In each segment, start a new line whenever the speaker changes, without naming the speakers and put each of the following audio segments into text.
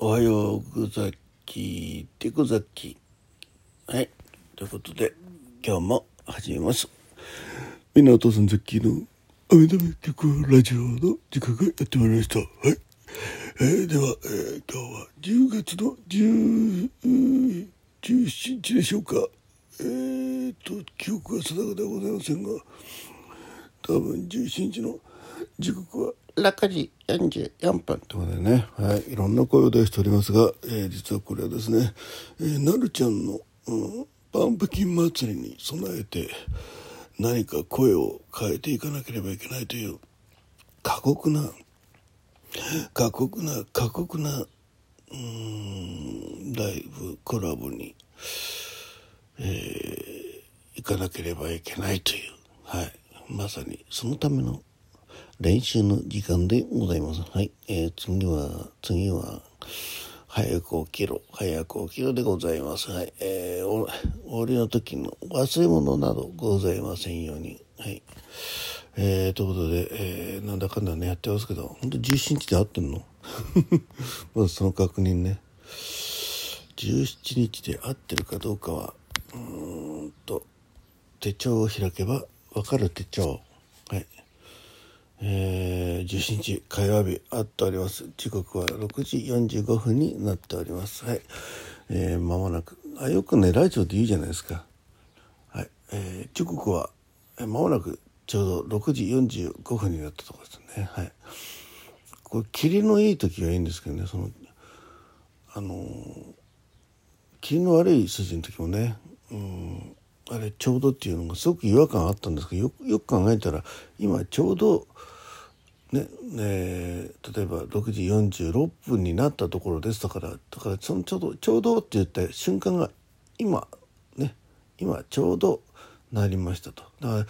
おはようぐざきでござき。はい。ということで今日も始めます。みんなお父さんザッキーの「アメダメ曲ラジオ」の時間がやってまいりました。はい、えー、では、えー、今日は10月の10 17日でしょうか。えーと記憶は定かではございませんが多分17日の時刻は6時44分。ということでね、はい、いろんな声を出しておりますが、えー、実はこれはですね、えー、なるちゃんの、うん、パンプキン祭りに備えて何か声を変えていかなければいけないという過酷な過酷な過酷なうんライブコラボに、えー、行かなければいけないという、はい、まさにそのための練習の時間でございます。はい。えー、次は、次は、早く起きろ、早く起きろでございます。はい。えー、お、終わの時の忘れ物などございませんように。はい。えー、ということで、えー、なんだかんだね、やってますけど、本当17日で合ってんの？まずその確認ね。17日で合ってるかどうかは、うんと、手帳を開けばわかる手帳。えー、17日火曜日あっております。時刻は6時45分になっております。はい。えー、間もなくあよくねラジオで言うじゃないですか。はい。えー、時刻は間もなくちょうど6時45分になったところですね。はい。これ霧のいい時はいいんですけどねそのあのー、霧の悪い筋の時もねうんあれちょうどっていうのがすごく違和感あったんですけどよよく考えたら今ちょうどねね例えば6時46分になったところですだからだからそのちょうどちょうどって言った瞬間が今ね今ちょうどなりましたと。だから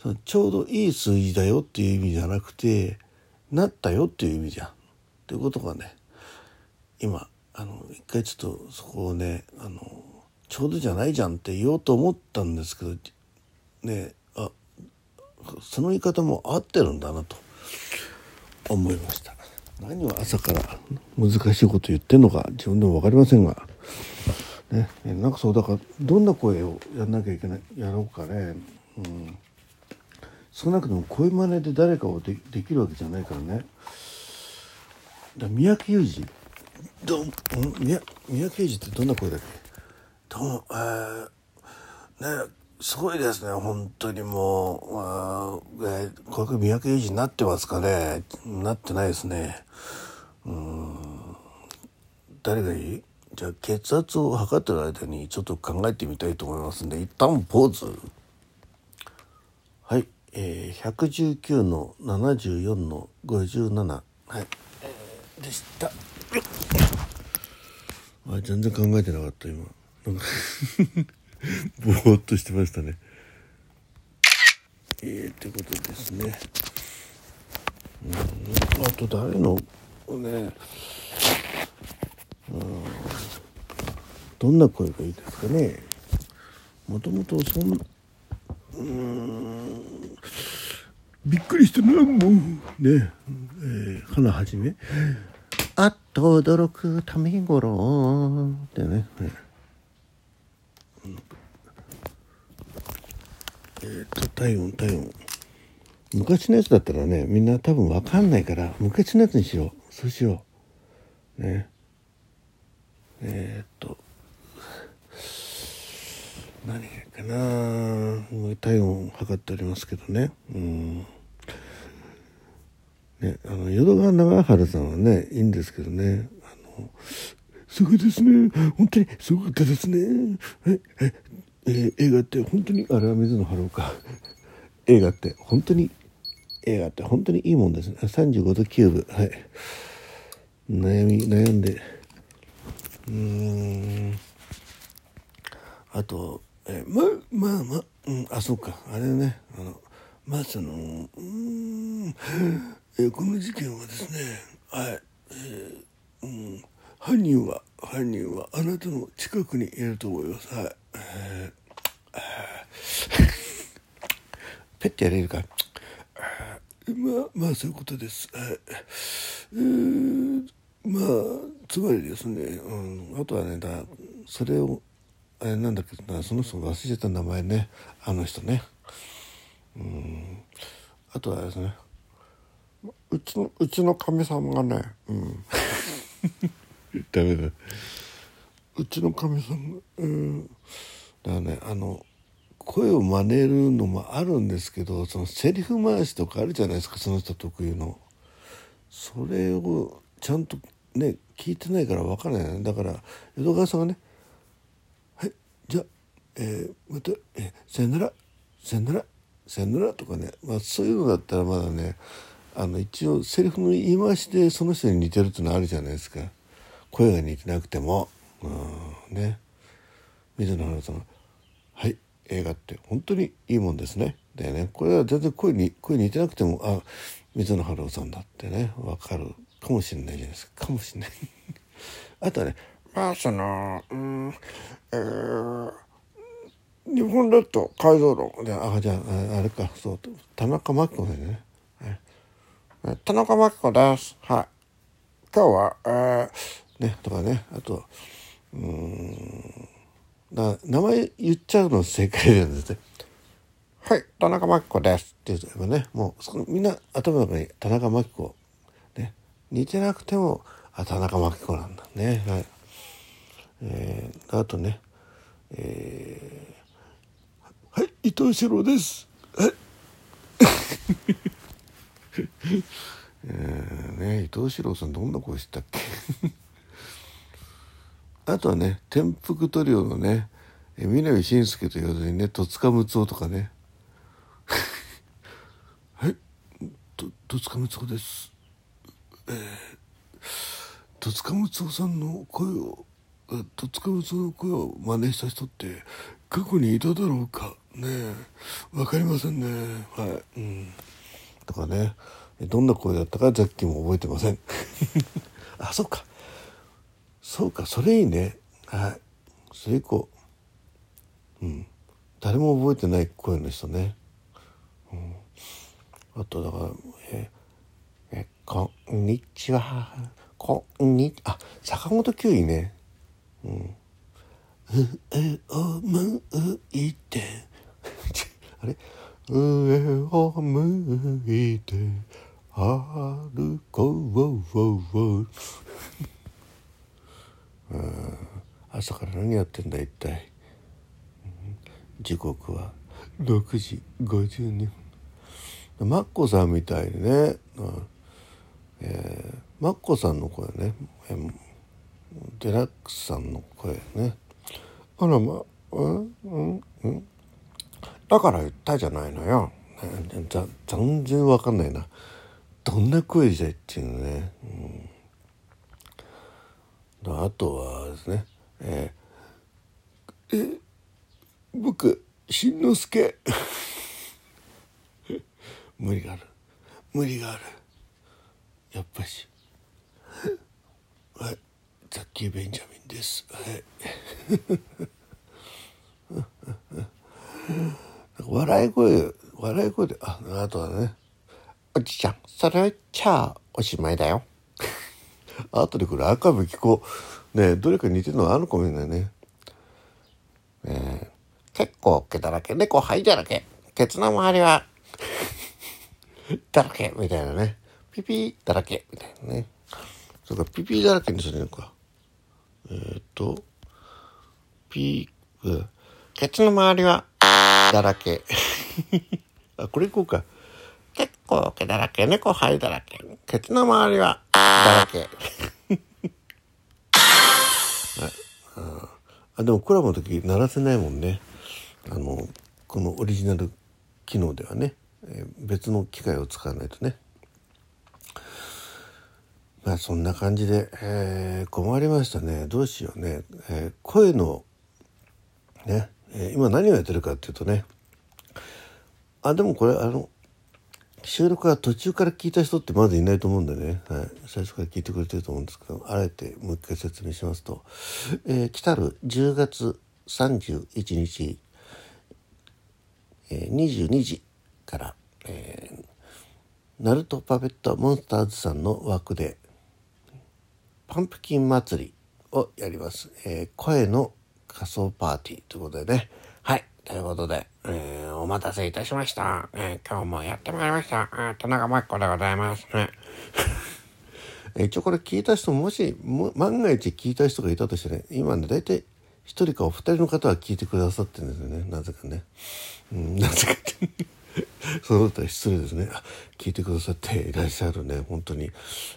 そのちょうどいい数字だよっていう意味じゃなくてなったよっていう意味じゃん。っていうことがね今あの一回ちょっとそこをねあのちょうどじゃないじゃんって言おうと思ったんですけどねあその言い方も合ってるんだなと思いました。何を朝から難しいこと言ってんのか自分でも分かりませんが。ねなんかそうだからどんな声をやんなきゃいけないやろうかね。うん。少なくとも声真似で誰かをでできるわけじゃないからね。だ三宅裕司どう三宅裕司ってどんな声だっけ？どうも、えー、ね、すごいですね、本当にもう、あえー、これ三宅裕二になってますかねなってないですね。うん。誰がいい？じゃあ血圧を測ってる間にちょっと考えてみたいと思いますんで、一旦ポーズ。はい。えー、119の74の57。はい。えー、でした。あ全然考えてなかった今。なんか ぼーっとしてましたね。えー、ってことですね。うん、あと誰のね、うん、どんな声がいいですかね。もともとそんうん。びっくりしたなも。うね、えー、花はじめ。あっと驚くためごろってね。えー、っと体温体温。昔のやつだったらねみんな多分分かんないから昔のやつにしよう。そうしよう。ね。えー、っと何かな。体温測っておりますけどね。うねあの淀川長春さんはねいいんですけどね。あのすごいですね。本当にすごかったですね。えええー、映画って本当にあれは水野晴郎か。映画って本当に映画って本当にいいもんですね。35度キューブ。はい。悩み悩んで。うーん。あとえままあまあ、うん、あそうか。あれね。あのまあそのうん。えこの事件はですね。はい。えー、うん。犯人は犯人はあなたの近くにいると思います。はい。えー、ペッてやれるか。まあまあそういうことです。はい。えー、まあつまりですね、うん、あとはねだそれをあれなんだけどなその人忘れちゃった名前ねあの人ねうんあとはですねうちのうちのかみさんがねうん ダメだうちのかみさんうん。だからねあの声を真似るのもあるんですけどそのセリフ回しとかあるじゃないですかその人特有の。それをちゃんとね聞いてないから分からないだから江戸川さんがね「はいじゃあ、えー、また、えー、さよならさよならさよなら」とかね、まあ、そういうのだったらまだねあの一応セリフの言い回しでその人に似てるっていうのはあるじゃないですか。声が似てなくてもうんね。水野花さん「はい映画って本当にいいもんですね」でねこれは全然声に声似てなくてもあ水野晴郎さんだってね分かるかもしれないじゃないですか。かもしれない。あとはねまあそのうんえー、日本列島改造論であじゃああれかそう田中真紀子ね、はい、田中真紀子です。はい。今日はえー、ねとかねあとうんだ名前言っちゃうの正解なんですね。はい田中真紀子ですって言えばねもうそのみんな頭の中に田中真紀子ね似てなくてもあ田中真紀子なんだね。はい。えー、あとねえー、はい伊藤四郎です。はい。えー、ね伊藤四郎さんどんな声したっけ？あとはね天福トリオのね南信介と言わずにね戸塚睦夫とかね。はい。戸塚睦夫です、戸塚睦夫さんの声を戸塚睦夫の声を真似した人って過去にいただろうかね。分かりませんね。はい、うん、とかね。どんな声だったかザッキーも覚えてません。あそっか。そうかそれいいね。はい。それ以降。うん。誰も覚えてない声の人ね、うん、あとだからええこんにちは。こんにあ坂本九いね。うん。上を向いて。あれ？上を向いて。歩こう朝から何やってんだ一体、時刻は6時52分。マッコさんみたいにね、うん。えー、マッコさんの声ね、えー、デラックスさんの声ね。あらまうん？うん？うん？だから言ったじゃないのよ、ね、全然わかんないな。どんな声じゃいっていうのね、うん。あとはですね、えー、え僕しんのすけ。無理がある。無理がある。やっぱし。はい。ザッキー・ベンジャミンです。はい。笑い声笑い声でああとはね。おじちゃんそれじゃあおしまいだよ。後でこれ赤部聞こう。ねどれか似てるのあるかもしれないね。え、結構毛だらけ、猫灰だらけ、ケツの周りはだらけ、みたいなね。ピピーだらけ、みたいなね。それからピピーだらけにするのか。えー、っと、ピー、ケツの周りはだらけ。あ、これいこうか。結構毛だらけ、猫灰だらけ、ケツの周りはだらけ。あでもコラボの時鳴らせないもんね。あの、このオリジナル機能ではね、え、別の機械を使わないとね。まあそんな感じで、えー、困りましたね。どうしようね。えー、声の、ね、え今何をやってるかっていうとね、あ、でもこれあの、収録は途中から聞いた人ってまずいないと思うんでね、はい、最初から聞いてくれてると思うんですけどあえてもう一回説明しますと、えー、来たる10月31日、えー、22時から、えー、ナルトパペットモンスターズさんの枠でパンプキン祭りをやります。えー声の仮想パーティーということでね。はい。ということで、えーお待たせいたしました。えー今日もやってまいりました。えー田中真紀子でございます。えー。一応これ聞いた人もしも万が一聞いた人がいたとしてね今ね大体一人かお二人の方は聞いてくださってるんですよね。なぜかね、うん、なぜかって。そのことは失礼ですね。聞いてくださっていらっしゃるね。本当に、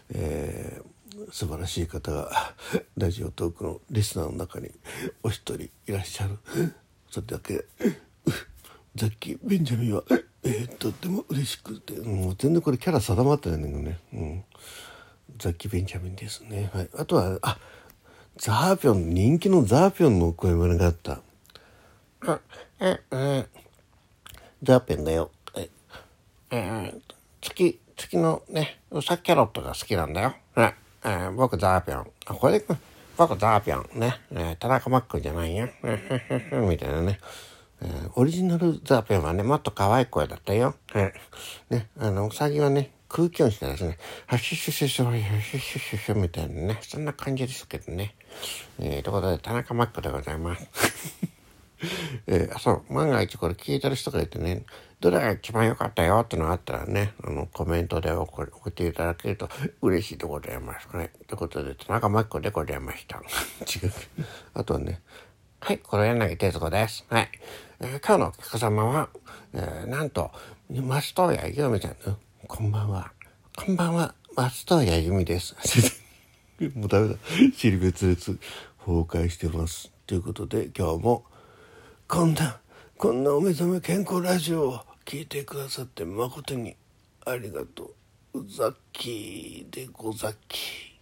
えー素晴らしい方がラジオトークのリスナーの中にお一人いらっしゃる。それだけ。ザッキー・ベンジャミンは、えーとっても嬉しくてもう全然これキャラ定まってないんだけどね、うん、ザッキー・ベンジャミンですね、はい、あとはあザーピョン人気のザーピョンの声真似があった。あええザーピョンだよ。ええ月月のねウサキャロットが好きなんだよ、ねえー僕ザーピョン。あこれで僕ザーピョンね、えー田中マックじゃないよ。みたいなねえーオリジナルザーペンはね、もっと可愛い声だったよ。えーね、あの、うさぎはね、空気音したらですね、ハッシュシュシュシュ、ハッシュシュシュシュみたいなね、そんな感じですけどね。えー、ということで、田中マックでございます。えー、あそう、万が一これ聞いてる人がいてね、どれが一番良かったよってのがあったらね、あの、コメントで送送っていただけると嬉しいでございます。はい。ということで、田中真紀子でございました。違う。あとはね、はい、これ柳徹子です。はい。えー今日のお客様は、えーなんと、松任谷由実さん、うんこんばんは。こんばんは、松任谷由実です。もうダメだ。尻別々崩壊してます。ということで、今日も、こんな、こんなお目覚め健康ラジオを聞いてくださって誠にありがとう。ザッキーでござっきー。